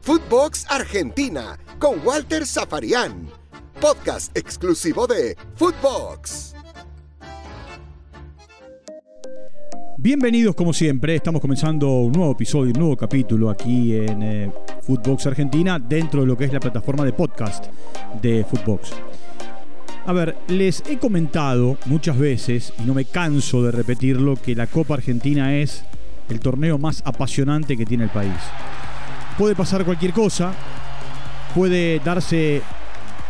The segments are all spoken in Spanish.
Footbox Argentina con Walter Zafarian. Podcast exclusivo de Footbox. Bienvenidos como siempre, estamos comenzando un nuevo episodio, un nuevo capítulo aquí en eh, Footbox Argentina dentro de lo que es la plataforma de podcast de Footbox. A ver, les he comentado muchas veces, y no me canso de repetirlo, que la Copa Argentina es el torneo más apasionante que tiene el país. Puede pasar cualquier cosa, puede darse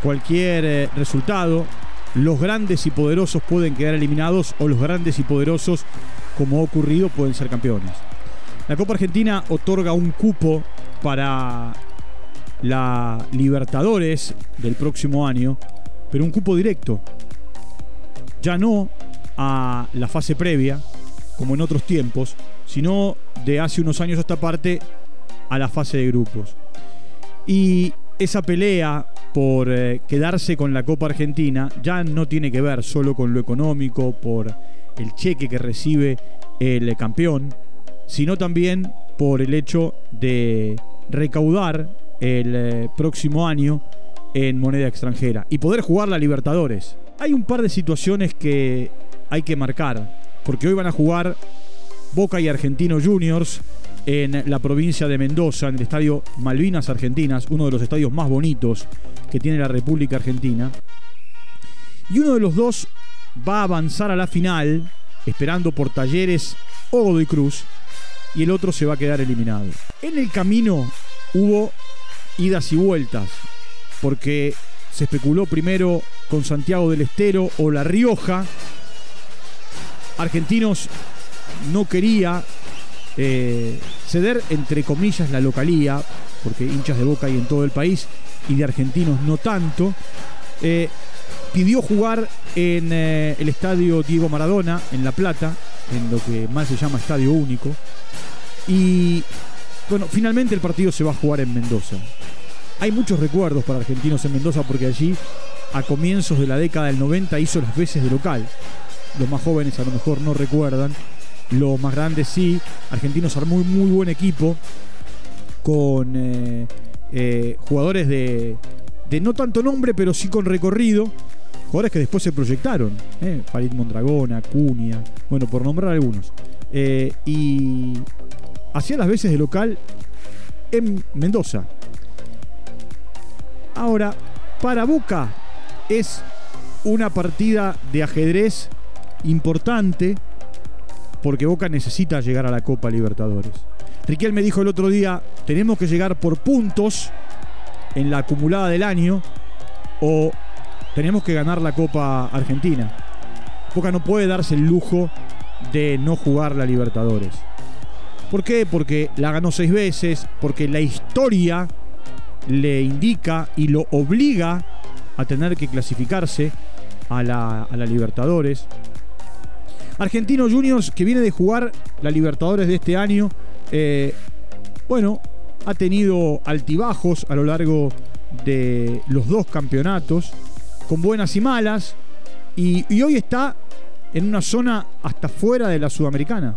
cualquier eh, resultado, los grandes y poderosos pueden quedar eliminados o los grandes y poderosos, como ha ocurrido, pueden ser campeones. La Copa Argentina otorga un cupo para la Libertadores del próximo año pero un cupo directo. Ya no a la fase previa, como en otros tiempos, sino de hace unos años a esta parte a la fase de grupos. Y esa pelea por eh, quedarse con la Copa Argentina ya no tiene que ver solo con lo económico, por el cheque que recibe el campeón, sino también por el hecho de recaudar el eh, próximo año en moneda extranjera y poder jugar la Libertadores. Hay un par de situaciones que hay que marcar, porque hoy van a jugar Boca y Argentino Juniors en la provincia de Mendoza, en el estadio Malvinas Argentinas, uno de los estadios más bonitos que tiene la República Argentina. Y uno de los dos va a avanzar a la final, esperando por Talleres o Godoy Cruz, y el otro se va a quedar eliminado. En el camino hubo idas y vueltas porque se especuló primero con Santiago del Estero o La Rioja. Argentinos no quería eh, ceder, entre comillas, la localía, porque hinchas de Boca hay en todo el país y de argentinos no tanto. Eh, pidió jugar en eh, el estadio Diego Maradona, en La Plata, en lo que más se llama Estadio Único. Y bueno, finalmente el partido se va a jugar en Mendoza. Hay muchos recuerdos para argentinos en Mendoza porque allí a comienzos de la década del 90 hizo las veces de local. Los más jóvenes a lo mejor no recuerdan, los más grandes sí. Argentinos armó un muy buen equipo con eh, eh, jugadores de, no tanto nombre, pero sí con recorrido. Jugadores que después se proyectaron. Eh, Farid Mondragón, Acuña, bueno, por nombrar algunos. Eh, y hacía las veces de local en Mendoza. Ahora, para Boca es una partida de ajedrez importante porque Boca necesita llegar a la Copa Libertadores. Riquel me dijo el otro día, tenemos que llegar por puntos en la acumulada del año o tenemos que ganar la Copa Argentina. Boca no puede darse el lujo de no jugar la Libertadores. ¿Por qué? Porque la ganó seis veces, porque la historia le indica y lo obliga a tener que clasificarse a la, Libertadores. Argentino Juniors, que viene de jugar la Libertadores de este año, eh, bueno, ha tenido altibajos a lo largo de los dos campeonatos, con buenas y malas, y, hoy está en una zona hasta fuera de la Sudamericana.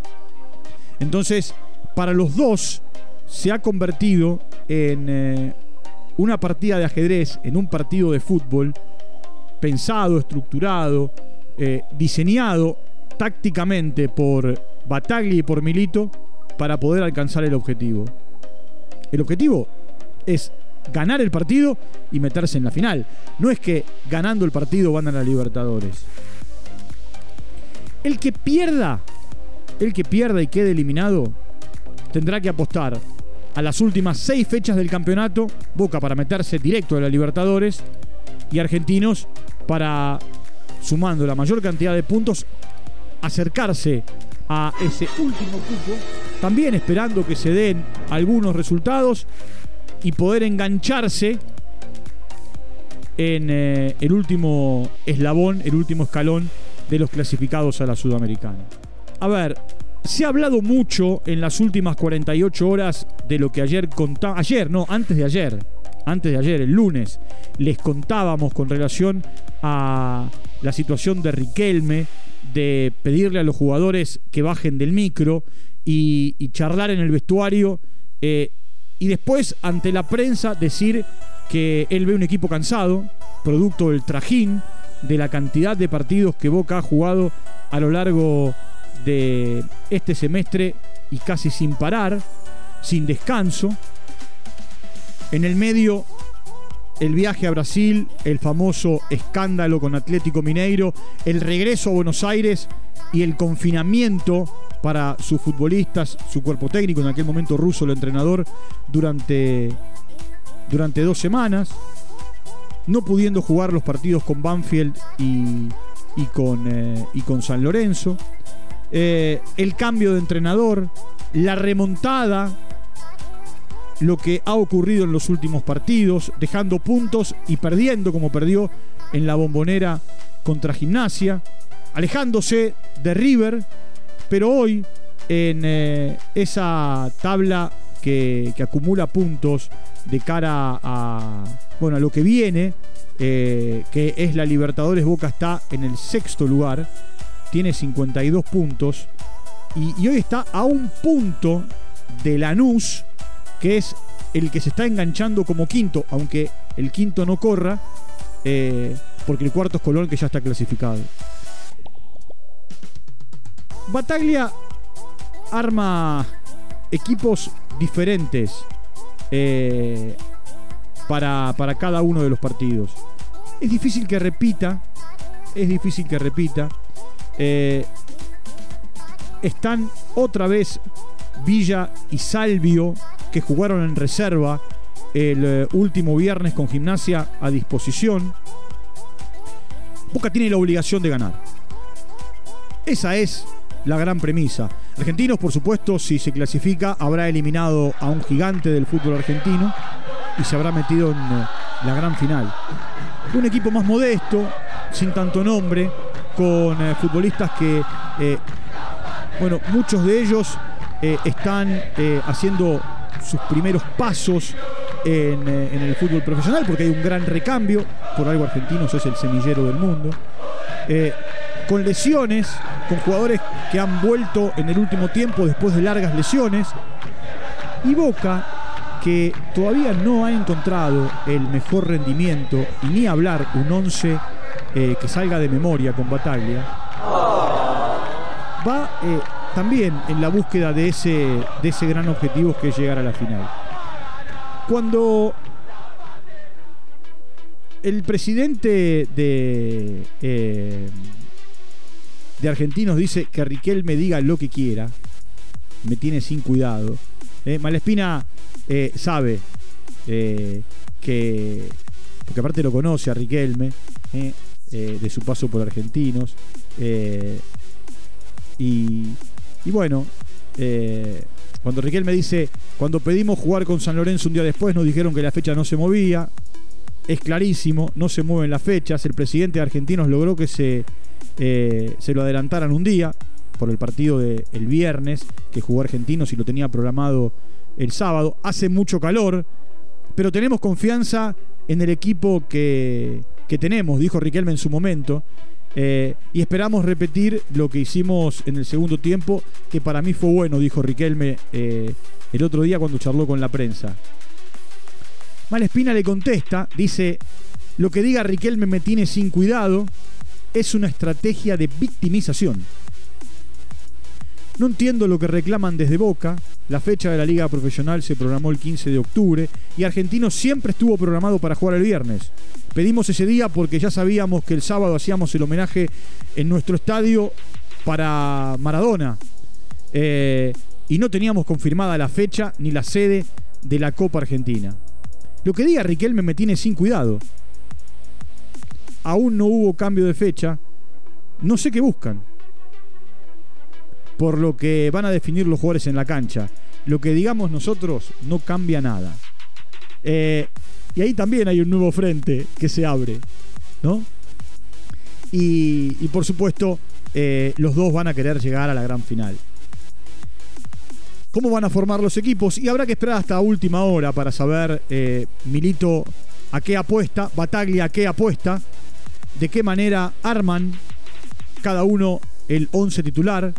Entonces, para los dos se ha convertido en eh, una partida de ajedrez en un partido de fútbol pensado, estructurado, eh, diseñado tácticamente por Batagli y por Milito para poder alcanzar el objetivo. El objetivo es ganar el partido y meterse en la final. No es que ganando el partido van a la Libertadores. El que pierda, el que pierda y quede eliminado, tendrá que apostar a las últimas seis fechas del campeonato, Boca para meterse directo a la Libertadores y Argentinos para, sumando la mayor cantidad de puntos, acercarse a ese último cupo, también esperando que se den algunos resultados y poder engancharse en eh, el último eslabón, el último escalón de los clasificados a la Sudamericana. A ver, se ha hablado mucho en las últimas 48 horas de lo que ayer contaba. Ayer, no, antes de ayer. Antes de ayer, el lunes, les contábamos con relación a la situación de Riquelme, de pedirle a los jugadores que bajen del micro y, charlar en el vestuario Eh, y después, ante la prensa, decir que él ve un equipo cansado, producto del trajín, de la cantidad de partidos que Boca ha jugado a lo largo de este semestre y casi sin parar, sin descanso. En el medio, el viaje a Brasil, el famoso escándalo con Atlético Mineiro, el regreso a Buenos Aires y el confinamiento para sus futbolistas, su cuerpo técnico, en aquel momento ruso, el entrenador, durante, durante dos semanas, no pudiendo jugar los partidos con Banfield y, con, eh, y con San Lorenzo, eh, el cambio de entrenador, la remontada, lo que ha ocurrido en los últimos partidos, dejando puntos y perdiendo como perdió en la bombonera contra Gimnasia, alejándose de River, pero hoy, en eh, esa tabla que, acumula puntos de cara a, bueno, a lo que viene, eh, que es la Libertadores, Boca está en el sexto lugar, tiene 52 puntos y, hoy está a un punto de Lanús, que es el que se está enganchando como quinto, aunque el quinto no corra, eh, porque el cuarto es Colón que ya está clasificado. Bataglia arma equipos diferentes eh, para, para cada uno de los partidos. Es difícil que repita, es difícil que repita. Eh, están otra vez Villa y Salvio, que jugaron en reserva el eh, último viernes con gimnasia a disposición. Boca tiene la obligación de ganar. Esa es la gran premisa. Argentinos, por supuesto, si se clasifica, habrá eliminado a un gigante del fútbol argentino y se habrá metido en eh, la gran final. Un equipo más modesto, sin tanto nombre, con eh, futbolistas que, bueno, muchos de ellos están haciendo sus primeros pasos en, en, el fútbol profesional, porque hay un gran recambio, por algo Argentinos es el semillero del mundo con lesiones, con jugadores que han vuelto en el último tiempo después de largas lesiones. Y Boca, que todavía no ha encontrado el mejor rendimiento, y ni hablar un 11 eh, que salga de memoria con Bataglia, va eh, también en la búsqueda de ese, de ese gran objetivo que es llegar a la final. Cuando el presidente de, eh, de Argentinos dice que Riquel me diga lo que quiera. Me tiene sin cuidado. Eh, Malespina sabe que. Porque aparte lo conoce a Riquelme, de su paso por Argentinos. Y, y, bueno, cuando Riquelme dice: Cuando pedimos jugar con San Lorenzo un día después, nos dijeron que la fecha no se movía. Es clarísimo, no se mueven las fechas. El presidente de Argentinos logró que se eh, se lo adelantaran un día por el partido del viernes que jugó Argentinos y lo tenía programado el sábado. Hace mucho calor, pero tenemos confianza en el equipo que, tenemos, dijo Riquelme en su momento. Eh, y esperamos repetir lo que hicimos en el segundo tiempo, que para mí fue bueno, dijo Riquelme eh, el otro día cuando charló con la prensa. Malespina le contesta, dice, lo que diga Riquelme me tiene sin cuidado, es una estrategia de victimización. No entiendo lo que reclaman desde Boca. La fecha de la liga profesional se programó el 15 de octubre y Argentino siempre estuvo programado para jugar el viernes. Pedimos ese día porque ya sabíamos que el sábado hacíamos el homenaje en nuestro estadio para Maradona. Eh, y no teníamos confirmada la fecha ni la sede de la Copa Argentina. Lo que diga Riquelme me tiene sin cuidado aún no hubo cambio de fecha, no sé qué buscan. Por lo que van a definir los jugadores en la cancha. Lo que digamos nosotros no cambia nada. Eh, y ahí también hay un nuevo frente que se abre, ¿no? Y, por supuesto, eh, los dos van a querer llegar a la gran final. ¿Cómo van a formar los equipos? Y habrá que esperar hasta última hora para saber eh, Milito a qué apuesta, Bataglia a qué apuesta de qué manera arman cada uno el 11 titular.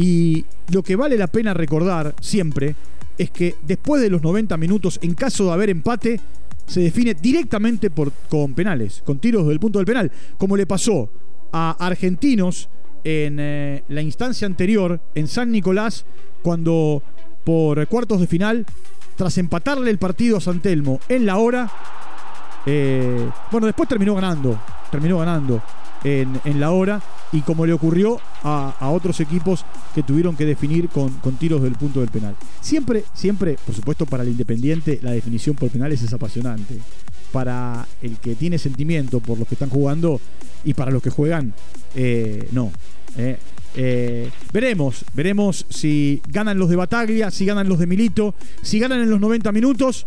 Y lo que vale la pena recordar siempre es que después de los 90 minutos, en caso de haber empate, se define directamente con penales, con tiros del punto del penal, como le pasó a Argentinos en eh, la instancia anterior, en San Nicolás, cuando por cuartos de final, tras empatarle el partido a San Telmo en la hora, eh, bueno, después terminó ganando, terminó ganando en, la hora y como le ocurrió a, otros equipos que tuvieron que definir con, tiros del punto del penal. Siempre, siempre, por supuesto, para el Independiente la definición por penales es apasionante. Para el que tiene sentimiento por los que están jugando y para los que juegan, eh, no. Eh. Eh, veremos, veremos si ganan los de Bataglia, si ganan los de Milito, si ganan en los 90 minutos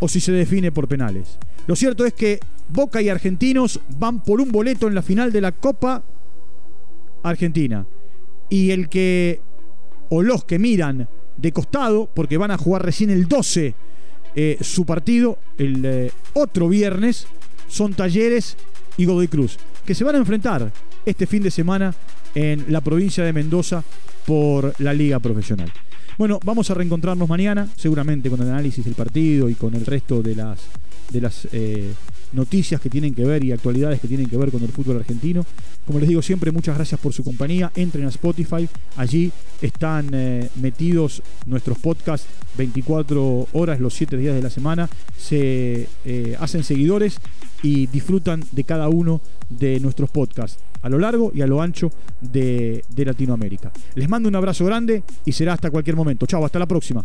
o si se define por penales. Lo cierto es que Boca y Argentinos van por un boleto en la final de la Copa Argentina. Y el que, o los que miran de costado, porque van a jugar recién el 12 eh, su partido, el eh, otro viernes, son Talleres y Godoy Cruz, que se van a enfrentar este fin de semana en la provincia de Mendoza por la liga profesional. Bueno, vamos a reencontrarnos mañana, seguramente con el análisis del partido y con el resto de las, de las eh, noticias que tienen que ver y actualidades que tienen que ver con el fútbol argentino. Como les digo siempre, muchas gracias por su compañía. Entren a Spotify, allí están eh, metidos nuestros podcasts 24 horas los 7 días de la semana. Se eh, hacen seguidores y disfrutan de cada uno de nuestros podcasts a lo largo y a lo ancho de, de Latinoamérica. Les mando un abrazo grande y será hasta cualquier momento. Chao, hasta la próxima.